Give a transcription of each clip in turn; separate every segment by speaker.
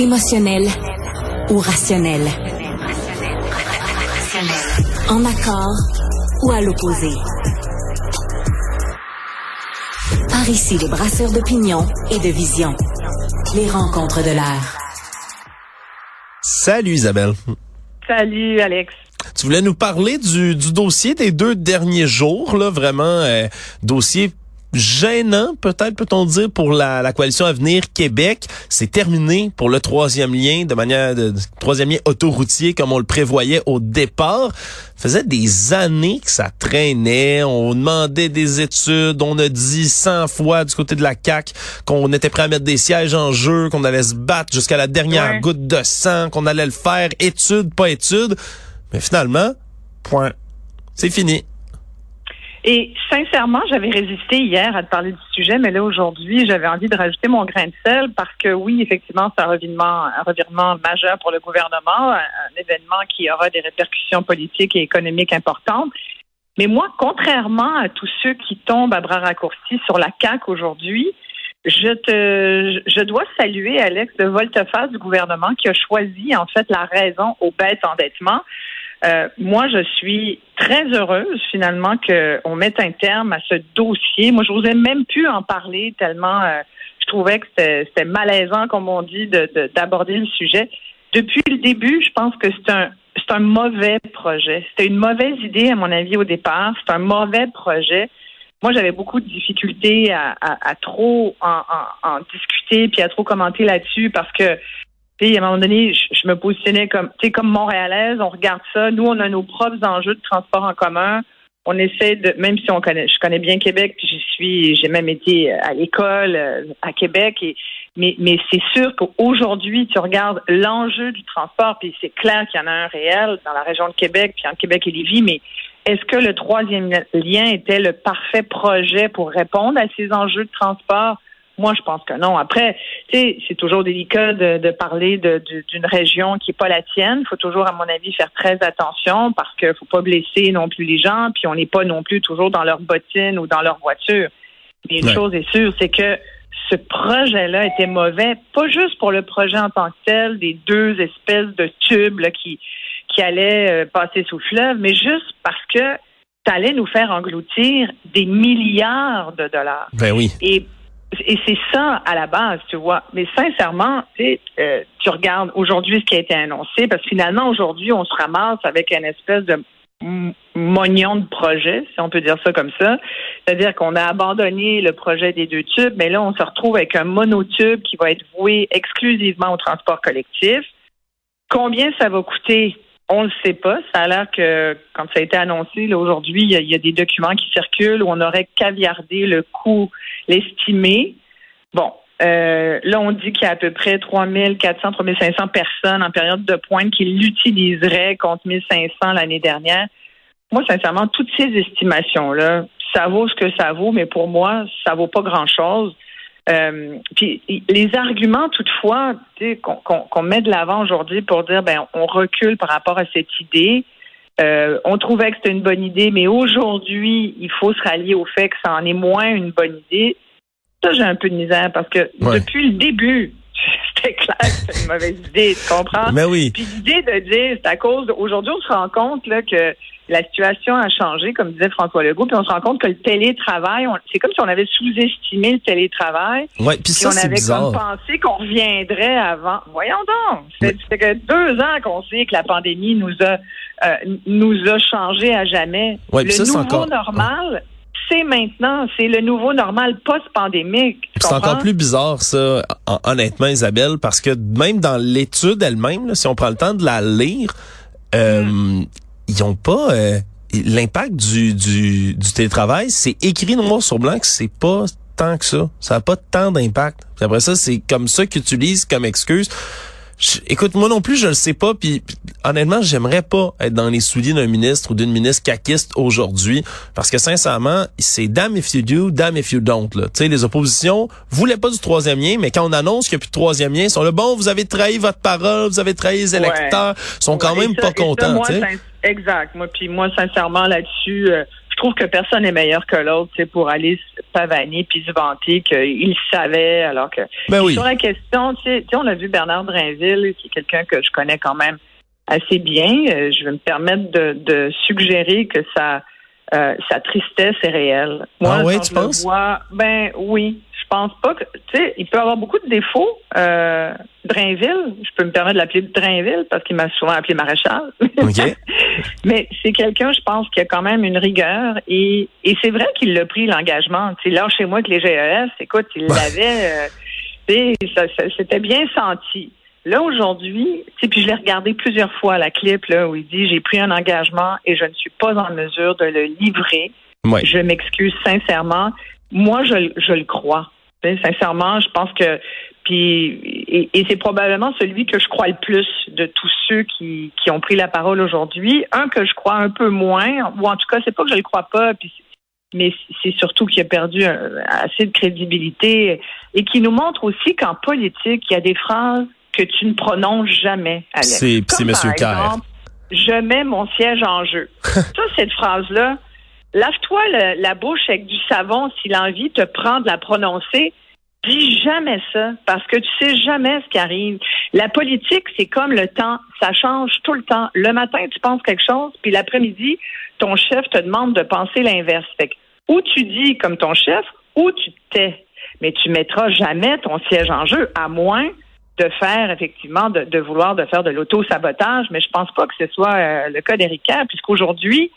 Speaker 1: Émotionnel ou rationnel. En accord ou à l'opposé. Par ici, les brasseurs d'opinion et de vision. Les rencontres de l'air.
Speaker 2: Salut Isabelle.
Speaker 3: Salut Alex.
Speaker 2: Tu voulais nous parler du, du dossier des deux derniers jours, là, vraiment euh, dossier gênant, peut-être peut-on dire, pour la, la coalition Avenir Québec. C'est terminé pour le troisième lien de manière de, troisième lien autoroutier comme on le prévoyait au départ. Ça faisait des années que ça traînait. On demandait des études. On a dit 100 fois du côté de la CAC qu'on était prêt à mettre des sièges en jeu, qu'on allait se battre jusqu'à la dernière goutte de sang, qu'on allait le faire étude, pas étude. Mais finalement, point. C'est fini.
Speaker 3: Et sincèrement, j'avais résisté hier à te parler du sujet, mais là aujourd'hui, j'avais envie de rajouter mon grain de sel parce que oui, effectivement, c'est un revirement, un revirement majeur pour le gouvernement, un, événement qui aura des répercussions politiques et économiques importantes. Mais moi, contrairement à tous ceux qui tombent à bras raccourcis sur la CAQ aujourd'hui, je te, je dois saluer, Alex, le volte-face du gouvernement qui a choisi, en fait, la raison au bête endettement. Euh, moi, je suis très heureuse finalement qu'on mette un terme à ce dossier. Moi, je n'osais même plus en parler tellement euh, je trouvais que c'était malaisant, comme on dit, d'aborder le sujet. Depuis le début, je pense que c'est un c'est un mauvais projet. C'était une mauvaise idée, à mon avis, au départ. C'est un mauvais projet. Moi, j'avais beaucoup de difficultés à, à, trop en, en, discuter puis à trop commenter là-dessus parce que à un moment donné, je, me positionnais comme, tu sais, comme Montréalaise, on regarde ça. Nous, on a nos propres enjeux de transport en commun. On essaie de, même si on connaît, je connais bien Québec, puis j'y suis, j'ai même été à l'école euh, à Québec, mais c'est sûr qu'aujourd'hui, tu regardes l'enjeu du transport, puis c'est clair qu'il y en a un réel dans la région de Québec, puis en Québec et Lévis, mais est-ce que le troisième lien était le parfait projet pour répondre à ces enjeux de transport? Moi, je pense que non. Après, tu sais, c'est toujours délicat de, parler d'une région qui n'est pas la tienne. Il faut toujours, à mon avis, faire très attention parce qu'il ne faut pas blesser non plus les gens, puis on n'est pas non plus toujours dans leur bottine ou dans leur voiture. Mais une chose est sûre, c'est que ce projet-là était mauvais, pas juste pour le projet en tant que tel, des deux espèces de tubes qui, qui allaient euh, passer sous fleuve, mais juste parce que ça allait nous faire engloutir des milliards de dollars.
Speaker 2: Ben oui.
Speaker 3: Et et c'est ça à la base, tu vois. Mais sincèrement, tu euh, tu regardes aujourd'hui ce qui a été annoncé, parce que finalement, aujourd'hui, on se ramasse avec une espèce de mognon de projet, si on peut dire ça comme ça. C'est-à-dire qu'on a abandonné le projet des deux tubes, mais là, on se retrouve avec un monotube qui va être voué exclusivement au transport collectif. Combien ça va coûter? On le sait pas. Ça a l'air que, quand ça a été annoncé, aujourd'hui, il y, a des documents qui circulent où on aurait caviardé le coût, l'estimé. Bon, euh, là, on dit qu'il y a à peu près 3400, 3500 personnes en période de pointe qui l'utiliseraient contre 1500 l'année dernière. Moi, sincèrement, toutes ces estimations-là, ça vaut ce que ça vaut, mais pour moi, ça vaut pas grand-chose. Euh, puis les arguments, toutefois, qu'on met de l'avant aujourd'hui pour dire ben on recule par rapport à cette idée. Euh, on trouvait que c'était une bonne idée, mais aujourd'hui, il faut se rallier au fait que ça en est moins une bonne idée. Ça, j'ai un peu de misère parce que depuis le début, c'était clair que c'était une mauvaise idée, tu comprends?
Speaker 2: Mais oui.
Speaker 3: Puis l'idée de dire, c'est à cause, aujourd'hui, on se rend compte là, que la situation a changé, comme disait François Legault, puis on se rend compte que le télétravail, c'est comme si on avait sous-estimé le télétravail.
Speaker 2: Ouais, puis ça,
Speaker 3: on avait
Speaker 2: bizarre.
Speaker 3: comme pensé qu'on reviendrait avant. Voyons donc, c'est que deux ans qu'on sait que la pandémie nous a euh, nous a changé à jamais.
Speaker 2: Ouais,
Speaker 3: le
Speaker 2: ça,
Speaker 3: nouveau
Speaker 2: encore...
Speaker 3: normal, c'est maintenant, c'est le nouveau normal post-pandémique.
Speaker 2: C'est encore plus bizarre, ça, honnêtement, Isabelle, parce que même dans l'étude elle-même, si on prend le temps de la lire, euh, mm ils ont pas euh, l'impact du, du, du télétravail, c'est écrit noir sur blanc que c'est pas tant que ça. Ça n'a pas tant d'impact. Après ça, c'est comme ça qu'ils utilisent comme excuse écoute, moi non plus, je le sais pas. Puis, honnêtement, j'aimerais pas être dans les souliers d'un ministre ou d'une ministre caquiste aujourd'hui, parce que sincèrement, c'est damn if you do, damn if you don't. Tu sais, les oppositions voulaient pas du troisième lien, mais quand on annonce qu'il n'y a plus de troisième lien, ils sont le bon, vous avez trahi votre parole, vous avez trahi les électeurs, ils sont quand même pas contents.
Speaker 3: exact. Moi, puis moi, sincèrement, là-dessus. Euh, trouve que personne n'est meilleur que l'autre, c'est pour aller pavaner puis se vanter qu'il savait, alors que
Speaker 2: Ben oui.
Speaker 3: sur la question, tu sais, on a vu Bernard Drinville, qui est quelqu'un que je connais quand même assez bien. Euh, je vais me permettre de, de suggérer que sa euh, sa tristesse est réelle.
Speaker 2: Ah ouais,
Speaker 3: quand
Speaker 2: tu
Speaker 3: je
Speaker 2: penses?
Speaker 3: vois, ben oui, je pense pas que tu sais, il peut avoir beaucoup de défauts. Euh, Drainville, je peux me permettre de l'appeler Drainville parce qu'il m'a souvent appelé maréchal. Mais c'est quelqu'un, je pense, qui a quand même une rigueur et, et c'est vrai qu'il l'a pris l'engagement. Tu sais, là, chez moi, que les GES, écoute, il l'avait, euh, c'était bien senti. Là, aujourd'hui, puis je l'ai regardé plusieurs fois, la clip, là, où il dit, j'ai pris un engagement et je ne suis pas en mesure de le livrer.
Speaker 2: Ouais.
Speaker 3: Je m'excuse sincèrement. Moi, je, je le crois. Sincèrement, je pense que puis et, et c'est probablement celui que je crois le plus de tous ceux qui, qui ont pris la parole aujourd'hui. Un que je crois un peu moins, ou en tout cas, c'est pas que je le crois pas, puis mais c'est surtout qu'il a perdu euh, assez de crédibilité et qui nous montre aussi qu'en politique, il y a des phrases que tu ne prononces jamais. Alex.
Speaker 2: C'est- c'est
Speaker 3: par
Speaker 2: Kerr.
Speaker 3: Je mets mon siège en jeu. Ça, cette phrase-là, lave-toi le- la bouche avec du savon si l'envie te prend de la prononcer. Dis jamais ça, parce que tu sais jamais ce qui arrive. La politique, c'est comme le temps, ça change tout le temps. Le matin, tu penses quelque chose, puis l'après-midi, ton chef te demande de penser l'inverse. Fait que, ou tu dis comme ton chef, ou tu tais. Mais tu mettras jamais ton siège en jeu, à moins de faire effectivement, de, de vouloir de faire de l'auto-sabotage. Mais je pense pas que ce soit euh, le cas d'Éric Kerr, puisqu'aujourd'hui,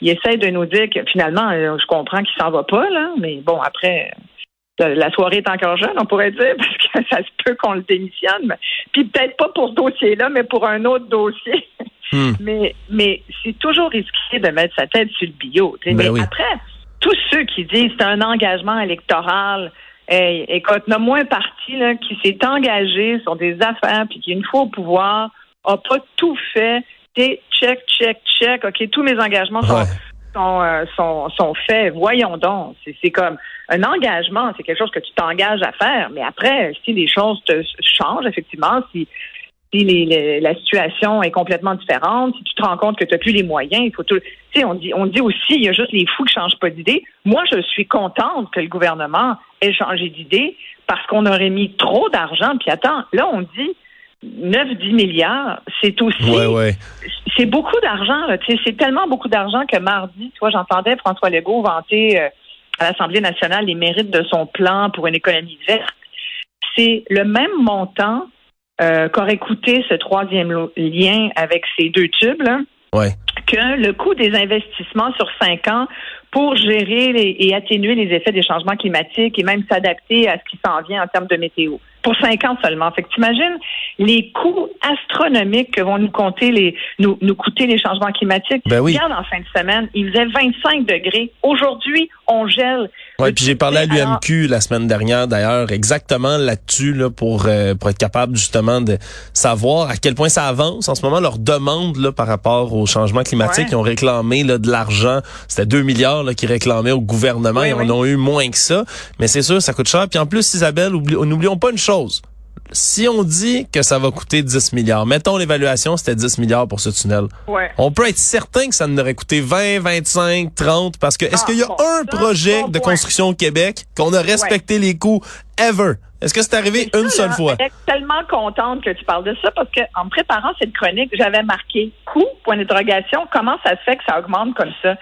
Speaker 3: il essaie de nous dire que finalement, euh, je comprends qu'il s'en va pas, là, mais bon, après, euh, la soirée est encore jeune, on pourrait dire, parce que ça se peut qu'on le démissionne. mais- Puis peut-être pas pour ce dossier-là, mais pour un autre dossier.
Speaker 2: Hmm.
Speaker 3: Mais, mais c'est toujours risqué de mettre sa tête sur le bio.
Speaker 2: Ben
Speaker 3: mais
Speaker 2: oui.
Speaker 3: après, tous ceux qui disent c'est un engagement électoral, hey, écoute, nomme-moi un parti là, qui s'est engagé sur des affaires puis qui, une fois au pouvoir, a pas tout fait. Tu check, check, check. OK, tous mes engagements sont,
Speaker 2: Ouais.
Speaker 3: sont, euh, sont, sont faits. Voyons donc. C'est, c'est comme un engagement, c'est quelque chose que tu t'engages à faire. Mais après, si les choses te changent, effectivement, si, si les- les- la situation est complètement différente, si tu te rends compte que tu n'as plus les moyens, il faut tout. Tu sais, on dit, on dit aussi, il y a juste les fous qui changent pas d'idée. Moi, je suis contente que le gouvernement ait changé d'idée parce qu'on aurait mis trop d'argent. Puis attends, là, on dit 9-10 milliards, c'est aussi
Speaker 2: Ouais, ouais.
Speaker 3: c'est beaucoup d'argent. là. Tu C'est tellement beaucoup d'argent que mardi, toi, j'entendais François Legault vanter euh, à l'Assemblée nationale les mérites de son plan pour une économie verte. C'est le même montant euh, qu'aurait coûté ce troisième lien avec ces deux tubes, là,
Speaker 2: Ouais.
Speaker 3: que le coût des investissements sur cinq ans pour gérer les- et atténuer les effets des changements climatiques et même s'adapter à ce qui s'en vient en termes de météo. Pour cinq ans seulement. Fait que t'imagines les coûts astronomiques que vont nous compter les, nous, nous coûter les changements climatiques.
Speaker 2: Ben oui.
Speaker 3: Regarde en fin de semaine, il faisait 25 degrés. Aujourd'hui, on gèle.
Speaker 2: Ouais, puis j'ai parlé à l'UMQ la semaine dernière d'ailleurs exactement là-dessus là pour euh, pour être capable justement de savoir à quel point ça avance. En ce moment leur demande là par rapport au changement climatique
Speaker 3: Ouais.
Speaker 2: ils ont réclamé là de l'argent. C'était 2 milliards là qu'ils réclamaient au gouvernement.
Speaker 3: Oui,
Speaker 2: ils en
Speaker 3: oui.
Speaker 2: ont eu moins que ça. Mais c'est sûr ça coûte cher. Puis en plus Isabelle n'oublions pas une chose si on dit que ça va coûter 10 milliards mettons l'évaluation c'était 10 milliards pour ce tunnel.
Speaker 3: Ouais.
Speaker 2: on peut être certain que ça nous aurait coûté 20, 25, 30, parce que est-ce
Speaker 3: Ah,
Speaker 2: qu'il y a
Speaker 3: bon,
Speaker 2: un projet
Speaker 3: bon
Speaker 2: de construction au Québec qu'on a respecté les coûts? Ever? Est-ce que c'est arrivé une
Speaker 3: ça,
Speaker 2: seule
Speaker 3: là,
Speaker 2: fois?
Speaker 3: Je suis tellement contente que tu parles de ça parce que en me préparant cette chronique, j'avais marqué coût, point d'interrogation, comment ça se fait que ça augmente comme ça?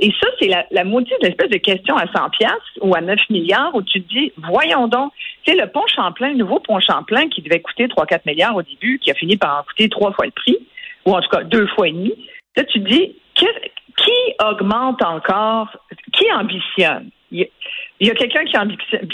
Speaker 3: Et ça, c'est la, la maudite espèce de question à 100 piastres ou à 9 milliards où tu te dis, voyons donc, tu sais, le pont Champlain, le nouveau pont Champlain qui devait coûter 3-4 milliards au début, qui a fini par en coûter trois fois le prix, ou en tout cas deux fois et demi. Là, tu te dis, qui augmente encore, qui ambitionne? Il y a, y a quelqu'un qui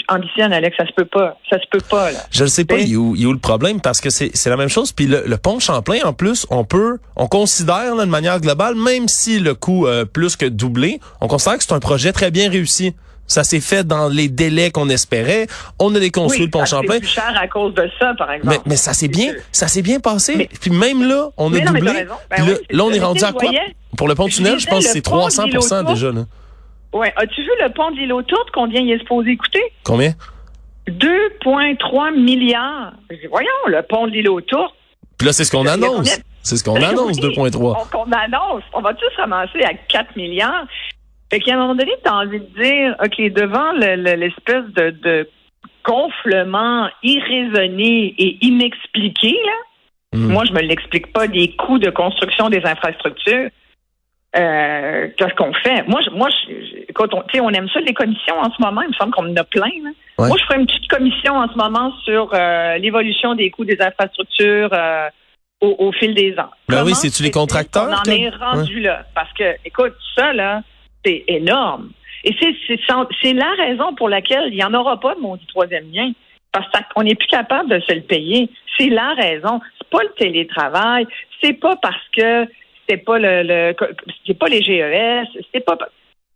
Speaker 3: ambitionne, Alex, ça se peut pas. Ça se peut pas, là.
Speaker 2: Je ne sais pas, il est où, il est où le problème, parce que c'est la même chose. Puis le, le pont Champlain, en plus, on peut, on considère là, de manière globale, même si le coût euh, plus que doublé, on considère que c'est un projet très bien réussi. Ça s'est fait dans les délais qu'on espérait. On a déconstruit le pont Champlain.
Speaker 3: C'est plus cher à cause de ça, par exemple.
Speaker 2: Mais, mais ça s'est bien,
Speaker 3: sûr.
Speaker 2: ça s'est bien passé.
Speaker 3: Mais-
Speaker 2: puis même là, on a doublé.
Speaker 3: Ben
Speaker 2: là,
Speaker 3: oui, c'est
Speaker 2: là, on est rendu à quoi? Pour le pont tunnel, je pense que c'est
Speaker 3: pont
Speaker 2: 300
Speaker 3: d'Île-aux-Tourtes.
Speaker 2: déjà. Là.
Speaker 3: Ouais. As-tu vu le pont de l'île aux Tourtes, combien il est supposé coûter?
Speaker 2: Combien?
Speaker 3: 2,3 milliards. Je dis, voyons, le pont de l'île aux Tourtes.
Speaker 2: Puis là, c'est ce qu'on annonce. C'est ce qu'on annonce,
Speaker 3: Oui,
Speaker 2: 2.3.
Speaker 3: On, qu'on annonce. On va tous ramasser à 4 milliards? Fait qu'à un moment donné, tu as envie de dire, OK, devant l'espèce de, de gonflement irraisonné et inexpliqué, là,
Speaker 2: Hmm.
Speaker 3: moi, je me l'explique pas des coûts de construction des infrastructures. Euh, qu'est-ce qu'on fait? Moi, je, moi, je, quand on, on aime ça les commissions en ce moment. Il me semble qu'on en a plein.
Speaker 2: Ouais.
Speaker 3: Moi, je ferais une petite commission en ce moment sur euh, l'évolution des coûts des infrastructures euh, au, au fil des ans.
Speaker 2: Ben oui, c'est-tu les contracteurs
Speaker 3: qu'on en est rendu là. Parce que, écoute, ça, là, c'est énorme. Et c'est la raison pour laquelle il n'y en aura pas de mon troisième lien. Parce qu'on n'est plus capable de se le payer. C'est la raison. C'est pas le télétravail. C'est pas parce que c'est pas le, le c'est pas les GES. C'est pas,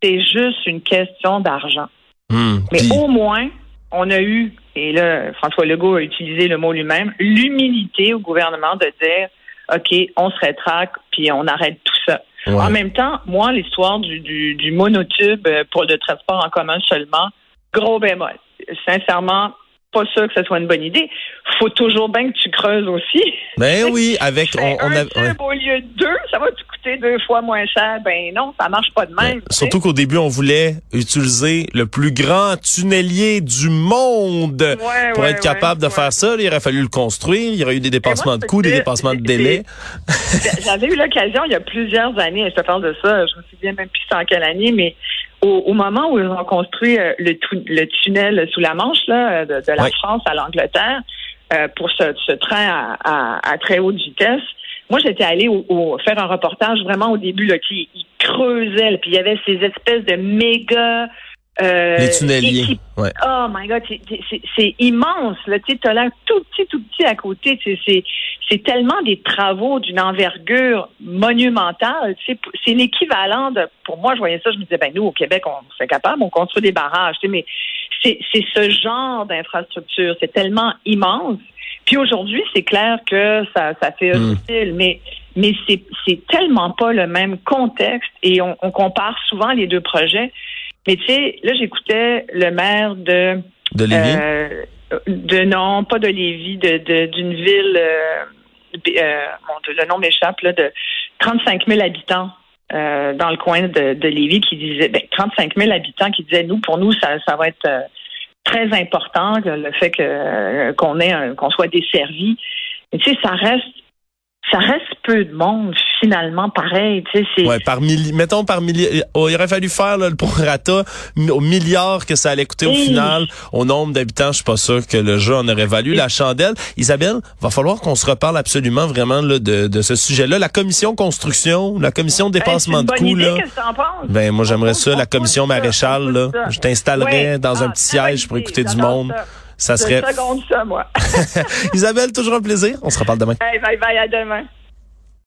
Speaker 3: c'est juste une question d'argent.
Speaker 2: Hmm.
Speaker 3: Mais au moins, on a eu, et là, François Legault a utilisé le mot lui-même, l'humilité au gouvernement de dire, OK, on se rétracte, puis on arrête tout ça.
Speaker 2: Ouais.
Speaker 3: En même temps, moi, l'histoire du, du, du monotube pour le transport en commun seulement, gros bémol. Sincèrement, pas sûr que ce soit une bonne idée. Faut toujours bien que tu creuses aussi.
Speaker 2: Ben oui, avec on, on
Speaker 3: un
Speaker 2: a-
Speaker 3: tube
Speaker 2: ouais.
Speaker 3: au lieu de deux, ça va te coûter deux fois moins cher. Ben non, ça marche pas de même.
Speaker 2: Ben, Surtout qu'au début, on voulait utiliser le plus grand tunnelier du monde
Speaker 3: Ouais,
Speaker 2: pour être capable de faire ça. Il aurait fallu le construire. Il y aurait eu des dépassements
Speaker 3: moi,
Speaker 2: de coûts, des dépassements de délais.
Speaker 3: J'avais eu l'occasion il y a plusieurs années, je te parle de ça, je me souviens même plus en quelle année, mais au, au moment où ils ont construit euh, le, tu- le tunnel sous la Manche là, de, de la. France à l'Angleterre euh, pour ce, ce train à, à- à très haute vitesse, moi j'étais allée au, au- faire un reportage vraiment au début là, qui creusait, puis il y avait ces espèces de méga euh,
Speaker 2: Les tunneliers. Ouais.
Speaker 3: Oh my God, c'est- immense. Là, tu as l'air tout petit, tout petit à côté. C'est- tellement des travaux d'une envergure monumentale. C'est c'est l'équivalent de. Pour moi, je voyais ça, je me disais, ben nous au Québec, on c'est capable, on construit des barrages. tu sais, Mais c'est c'est ce genre d'infrastructure. C'est tellement immense. Puis aujourd'hui, c'est clair que ça, ça fait
Speaker 2: Hmm.
Speaker 3: hostile, mais mais c'est c'est tellement pas le même contexte et on, on compare souvent les deux projets. Mais tu sais, là, j'écoutais le maire de
Speaker 2: De Lévis?
Speaker 3: euh, de non, pas de Lévis, de de- d'une ville. Euh, euh, mon Dieu, le nom m'échappe là, de 35 000 habitants. dans le coin de, de Lévis qui disait ben, 35 000 habitants qui disaient nous pour nous ça, ça va être très important le fait que qu'on ait qu'on soit desservi mais tu sais ça reste ça reste peu de monde finalement pareil tu sais c'est
Speaker 2: Ouais, par milli, mettons par milliard. il aurait fallu faire là, le prorata au milliard que ça allait coûter au final. Au nombre d'habitants, je suis pas sûr que le jeu en aurait valu la chandelle. Isabelle, va falloir qu'on se reparle absolument vraiment là, de, de ce sujet-là. La commission construction, la commission dépassement
Speaker 3: Hey,
Speaker 2: de coûts, là.
Speaker 3: qu'est-ce que?
Speaker 2: Ben moi j'aimerais ça, la
Speaker 3: on
Speaker 2: commission maréchale là. Je t'installerais
Speaker 3: Ouais.
Speaker 2: dans un
Speaker 3: Ah,
Speaker 2: petit siège pour écouter du monde.
Speaker 3: ça.
Speaker 2: Ça serait
Speaker 3: seconde ça, moi.
Speaker 2: Isabelle, toujours un plaisir. On se reparle demain.
Speaker 3: Hey, bye bye, à demain.